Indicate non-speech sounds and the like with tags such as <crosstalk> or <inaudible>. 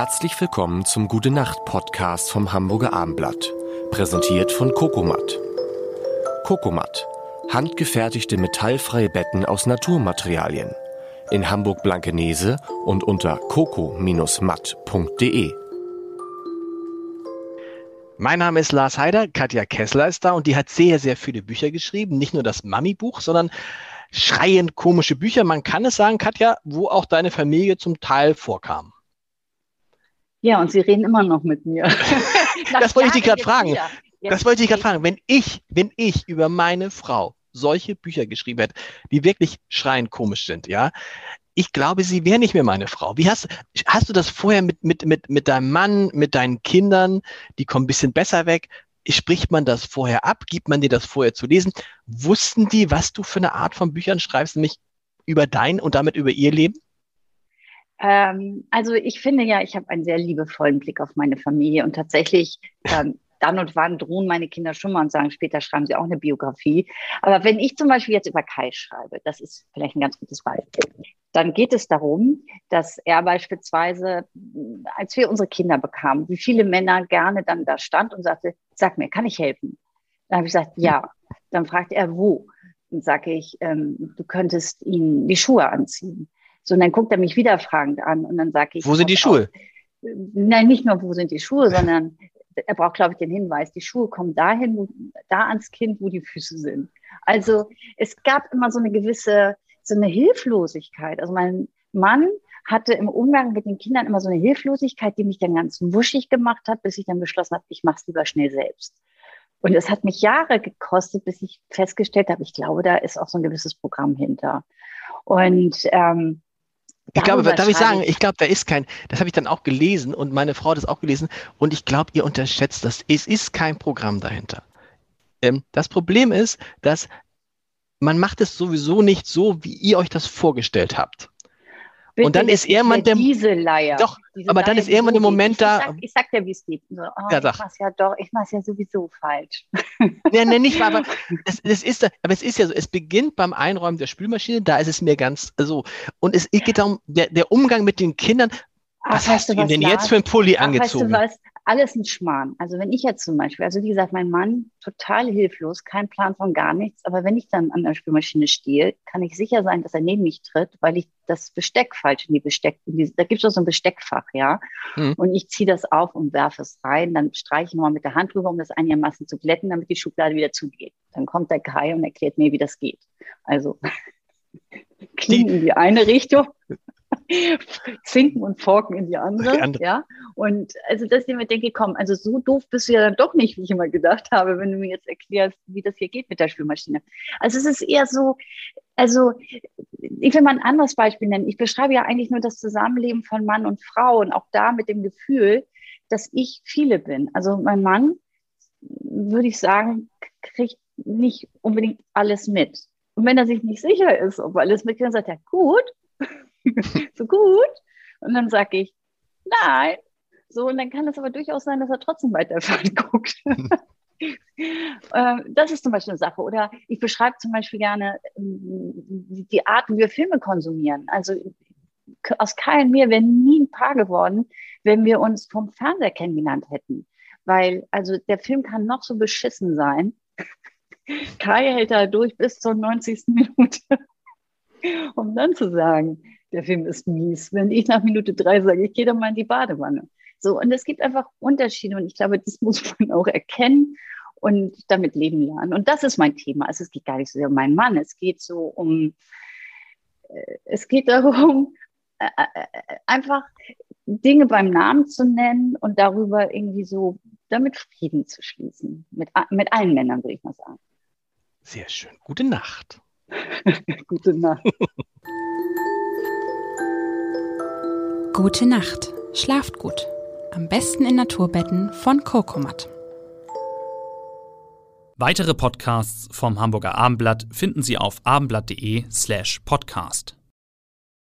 Herzlich willkommen zum Gute Nacht Podcast vom Hamburger Armblatt. Präsentiert von Kokomat. Kokomat. Handgefertigte metallfreie Betten aus Naturmaterialien. In Hamburg-Blankenese und unter coco-matt.de. Mein Name ist Lars Heider, Katja Kessler ist da und die hat sehr, sehr viele Bücher geschrieben. Nicht nur das Mami-Buch, sondern schreiend komische Bücher. Man kann es sagen, Katja, wo auch deine Familie zum Teil vorkam. Ja, und sie reden immer noch mit mir. <laughs> das wollte ich dich gerade fragen. Das wollte ich gerade fragen. Wenn ich, wenn ich über meine Frau solche Bücher geschrieben hätte, die wirklich schreiend komisch sind, ja, ich glaube, sie wäre nicht mehr meine Frau. Wie hast, hast du das vorher mit, mit, mit, mit deinem Mann, mit deinen Kindern, die kommen ein bisschen besser weg? Spricht man das vorher ab? Gibt man dir das vorher zu lesen? Wussten die, was du für eine Art von Büchern schreibst, nämlich über dein und damit über ihr Leben? Ähm, also ich finde ja, ich habe einen sehr liebevollen Blick auf meine Familie und tatsächlich ähm, dann und wann drohen meine Kinder schon mal und sagen, später schreiben sie auch eine Biografie. Aber wenn ich zum Beispiel jetzt über Kai schreibe, das ist vielleicht ein ganz gutes Beispiel, dann geht es darum, dass er beispielsweise, als wir unsere Kinder bekamen, wie viele Männer gerne dann da stand und sagte, sag mir, kann ich helfen? Dann habe ich gesagt, ja. Dann fragt er, wo? Dann sage ich, ähm, du könntest ihnen die Schuhe anziehen. So, und dann guckt er mich wieder fragend an und dann sage ich, wo sind die Schuhe? Auch, nein, nicht nur, wo sind die Schuhe, sondern er braucht, glaube ich, den Hinweis, die Schuhe kommen dahin, wo, da ans Kind, wo die Füße sind. Also es gab immer so eine gewisse, so eine Hilflosigkeit. Also mein Mann hatte im Umgang mit den Kindern immer so eine Hilflosigkeit, die mich dann ganz wuschig gemacht hat, bis ich dann beschlossen habe, ich mache es lieber schnell selbst. Und es hat mich Jahre gekostet, bis ich festgestellt habe, ich glaube, da ist auch so ein gewisses Programm hinter. Und ähm, ich glaube, darf ich sagen, ich glaube, da ist kein, das habe ich dann auch gelesen und meine Frau hat das auch gelesen und ich glaube, ihr unterschätzt das. Es ist kein Programm dahinter. Ähm, das Problem ist, dass man macht es sowieso nicht so, wie ihr euch das vorgestellt habt. Bitte, und dann ist irgendwann der diese Leier. Doch, diese aber dann ist irgendwann der Moment ich, da. Ich sag, ich sag dir, wie es geht. So, oh, ja, sag. Ich mach's ja doch, ich mach's ja sowieso falsch. <laughs> Ja, nee, nicht, aber <laughs> es, es ist, aber es ist ja so. Es beginnt beim Einräumen der Spülmaschine. Da ist es mir ganz so. Und es geht darum, der, der Umgang mit den Kindern. Ach, was hast du ihm denn jetzt für ein Pulli Ach, angezogen? Weißt du was? Alles ein Schmarrn. Also wenn ich jetzt zum Beispiel, also wie gesagt, mein Mann total hilflos, kein Plan von gar nichts, aber wenn ich dann an der Spülmaschine stehe, kann ich sicher sein, dass er neben mich tritt, weil ich das Besteck falsch in die Besteck, in die, da gibt es doch so ein Besteckfach, ja. Hm. Und ich ziehe das auf und werfe es rein, dann streiche ich nochmal mit der Hand drüber, um das einigermaßen zu glätten, damit die Schublade wieder zugeht. Dann kommt der Kai und erklärt mir, wie das geht. Also <laughs> Klingen in die eine Richtung <laughs> Zinken und Forken in die andere, die andere. Ja. Und also, dass ich mir denke, komm, also so doof bist du ja dann doch nicht, wie ich immer gedacht habe, wenn du mir jetzt erklärst, wie das hier geht mit der Spülmaschine. Also es ist eher so, also ich will mal ein anderes Beispiel nennen. Ich beschreibe ja eigentlich nur das Zusammenleben von Mann und Frau und auch da mit dem Gefühl, dass ich viele bin. Also mein Mann, würde ich sagen, kriegt nicht unbedingt alles mit. Und wenn er sich nicht sicher ist, ob er alles mitkriegt, dann sagt er, gut, <laughs> so gut. Und dann sage ich, nein. So, und dann kann es aber durchaus sein, dass er trotzdem weiter <laughs> guckt. Ähm, das ist zum Beispiel eine Sache. Oder ich beschreibe zum Beispiel gerne ähm, die Art, wie wir Filme konsumieren. Also aus Kai und mir wäre nie ein Paar geworden, wenn wir uns vom Fernseher kennengelernt hätten. Weil, also der Film kann noch so beschissen sein. <laughs> Kai hält da durch bis zur 90. Minute, <laughs> um dann zu sagen, der Film ist mies. Wenn ich nach Minute drei sage, ich gehe doch mal in die Badewanne. So, und es gibt einfach Unterschiede und ich glaube, das muss man auch erkennen und damit leben lernen. Und das ist mein Thema. Also es geht gar nicht so sehr um meinen Mann, es geht so um, äh, es geht <laughs> darum, äh, äh, einfach Dinge beim Namen zu nennen und darüber irgendwie so damit Frieden zu schließen. Mit, mit allen Männern, würde ich mal sagen. Sehr schön. Gute Nacht. <laughs> Gute Nacht. Gute Nacht. Schlaft gut. Am besten in Naturbetten von Kokomat. Weitere Podcasts vom Hamburger Abendblatt finden Sie auf abendblatt.de slash podcast.